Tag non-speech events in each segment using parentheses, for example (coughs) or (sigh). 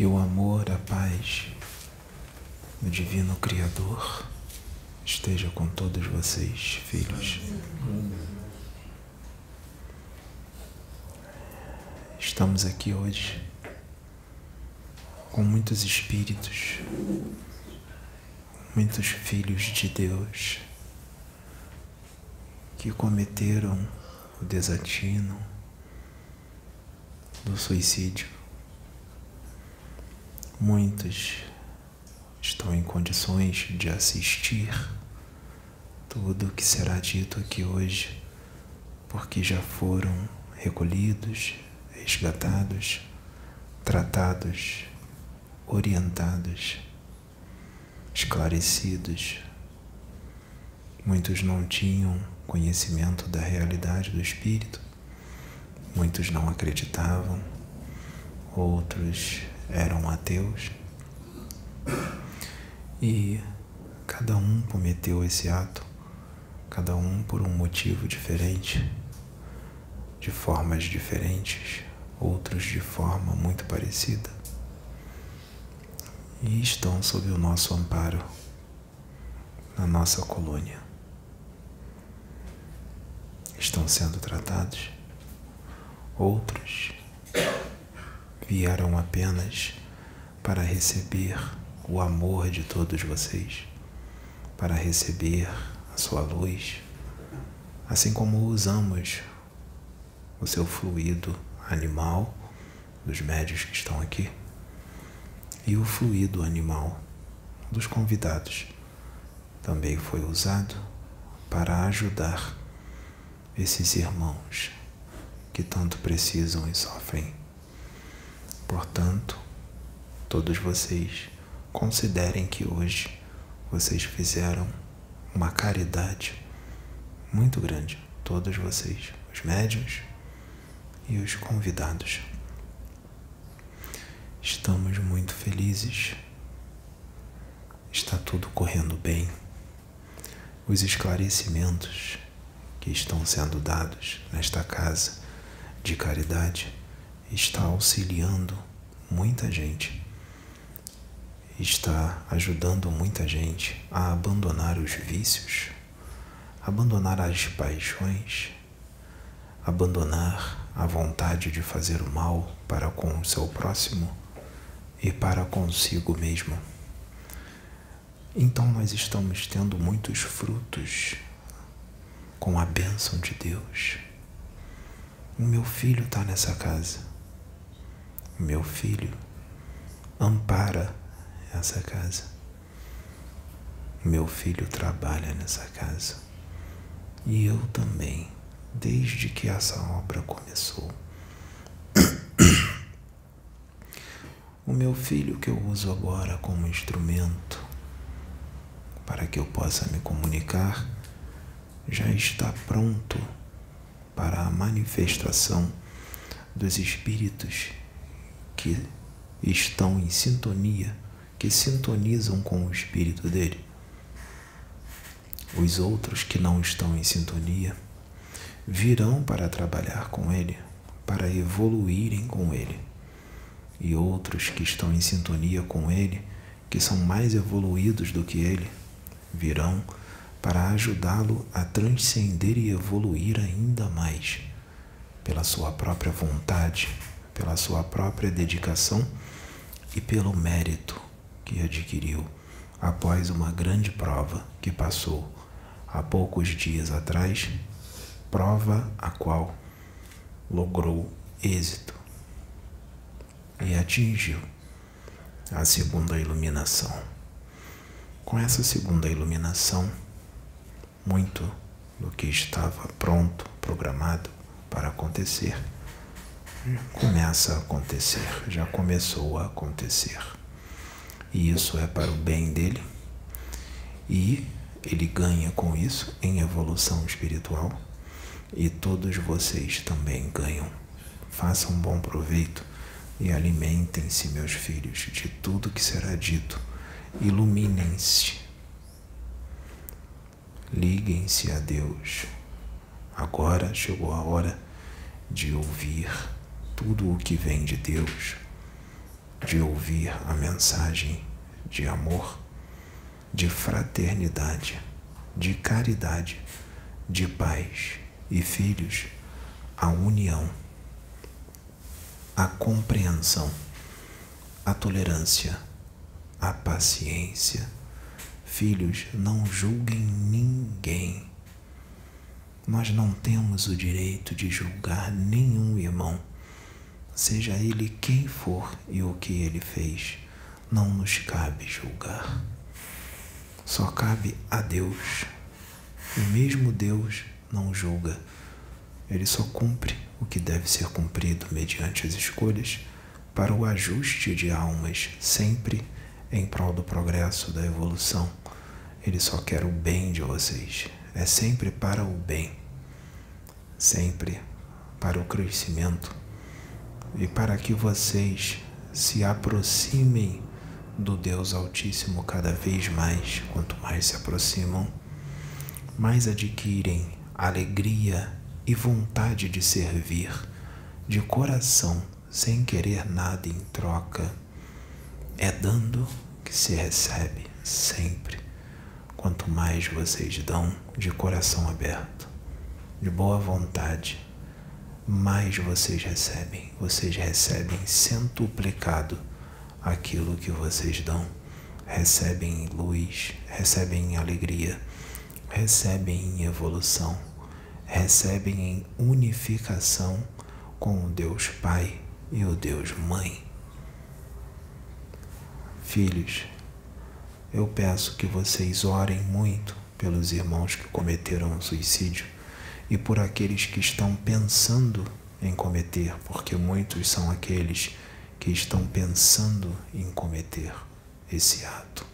Que o amor, a paz do Divino Criador esteja com todos vocês, filhos. Estamos aqui hoje com muitos espíritos, muitos filhos de Deus que cometeram o desatino do suicídio. Muitos estão em condições de assistir tudo o que será dito aqui hoje, porque já foram recolhidos, resgatados, tratados, orientados, esclarecidos. Muitos não tinham conhecimento da realidade do espírito, muitos não acreditavam, outros eram ateus. E cada um cometeu esse ato, cada um por um motivo diferente, de formas diferentes, outros de forma muito parecida. E estão sob o nosso amparo na nossa colônia. Estão sendo tratados. Outros vieram apenas para receber o amor de todos vocês, para receber a sua luz, assim como usamos o seu fluido animal dos médios que estão aqui e o fluido animal dos convidados também foi usado para ajudar esses irmãos que tanto precisam e sofrem. Portanto, todos vocês considerem que hoje vocês fizeram uma caridade muito grande, todos vocês, os médios e os convidados. Estamos muito felizes. Está tudo correndo bem. Os esclarecimentos que estão sendo dados nesta casa de caridade está auxiliando muita gente, está ajudando muita gente a abandonar os vícios, abandonar as paixões, abandonar a vontade de fazer o mal para com o seu próximo e para consigo mesmo. Então nós estamos tendo muitos frutos com a bênção de Deus. O meu filho está nessa casa. Meu filho ampara essa casa. Meu filho trabalha nessa casa. E eu também, desde que essa obra começou. (coughs) O meu filho que eu uso agora como instrumento para que eu possa me comunicar já está pronto para a manifestação dos espíritos que estão em sintonia, que sintonizam com o espírito dele. Os outros que não estão em sintonia virão para trabalhar com ele, para evoluírem com ele. E outros que estão em sintonia com ele, que são mais evoluídos do que ele, virão para ajudá-lo a transcender e evoluir ainda mais, pela sua própria vontade, pela sua própria dedicação e pelo mérito que adquiriu após uma grande prova que passou há poucos dias atrás, prova a qual logrou êxito e atingiu a segunda iluminação. Com essa segunda iluminação, muito do que estava pronto, programado para acontecer, começa a acontecer, já começou a acontecer. E isso é para o bem dele, e ele ganha com isso em evolução espiritual, e todos vocês também ganham. Façam bom proveito e alimentem-se, meus filhos, de tudo que será dito. Iluminem-se Liguem-se a Deus. Agora chegou a hora de ouvir tudo o que vem de Deus, de ouvir a mensagem de amor, de fraternidade, de caridade, de paz e filhos, a união, a compreensão, a tolerância, a paciência. Filhos, não julguem ninguém. Nós não temos o direito de julgar nenhum irmão, seja ele quem for e o que ele fez. Não nos cabe julgar. Só cabe a Deus. E mesmo Deus não julga. Ele só cumpre o que deve ser cumprido mediante as escolhas para o ajuste de almas, sempre em prol do progresso, da evolução. Ele só quer o bem de vocês. É sempre para o bem, sempre para o crescimento e para que vocês se aproximem do Deus Altíssimo cada vez mais, quanto mais se aproximam, mais adquirem alegria e vontade de servir de coração, sem querer nada em troca. É dando que se recebe sempre. Quanto mais vocês dão de coração aberto, de boa vontade, mais vocês recebem. Vocês recebem centuplicado aquilo que vocês dão. Recebem luz, recebem alegria, recebem evolução, recebem em unificação com o Deus Pai e o Deus Mãe. Filhos, eu peço que vocês orem muito pelos irmãos que cometeram suicídio e por aqueles que estão pensando em cometer, porque muitos são aqueles que estão pensando em cometer esse ato.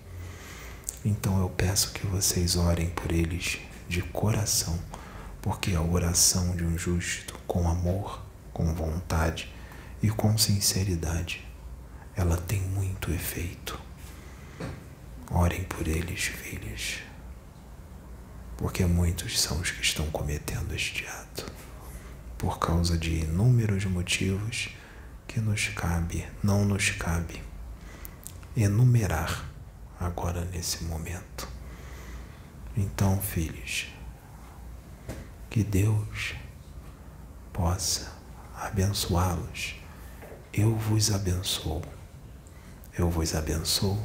Então eu peço que vocês orem por eles de coração, porque a oração de um justo, com amor, com vontade e com sinceridade, ela tem muito efeito. Orem por eles, filhos, porque muitos são os que estão cometendo este ato, por causa de inúmeros motivos que nos cabe, não nos cabe enumerar agora nesse momento. Então, filhos, que Deus possa abençoá-los. Eu vos abençoo. Eu vos abençoo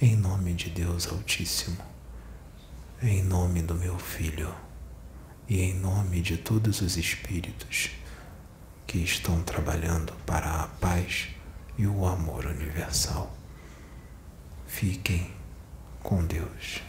em nome de Deus Altíssimo, em nome do meu Filho e em nome de todos os espíritos que estão trabalhando para a paz e o amor universal. Fiquem com Deus.